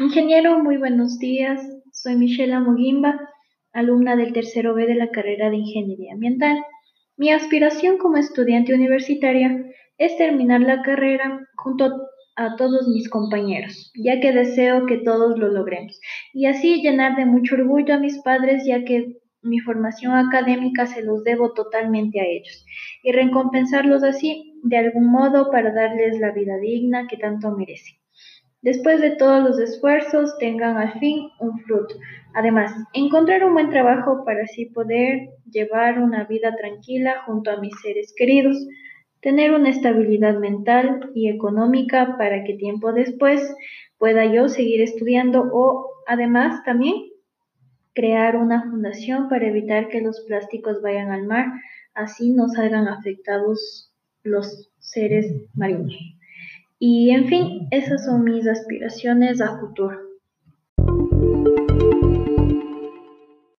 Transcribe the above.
Ingeniero, muy buenos días. Soy Michelle Mogimba, alumna del tercero B de la carrera de Ingeniería Ambiental. Mi aspiración como estudiante universitaria es terminar la carrera junto a todos mis compañeros, ya que deseo que todos lo logremos, y así llenar de mucho orgullo a mis padres, ya que mi formación académica se los debo totalmente a ellos, y recompensarlos así de algún modo para darles la vida digna que tanto merecen después de todos los esfuerzos, tengan al fin un fruto. Además, encontrar un buen trabajo para así poder llevar una vida tranquila junto a mis seres queridos, tener una estabilidad mental y económica para que tiempo después pueda yo seguir estudiando o además también crear una fundación para evitar que los plásticos vayan al mar, así no salgan afectados los seres marinos. Y en fin, esas son mis aspiraciones a futuro.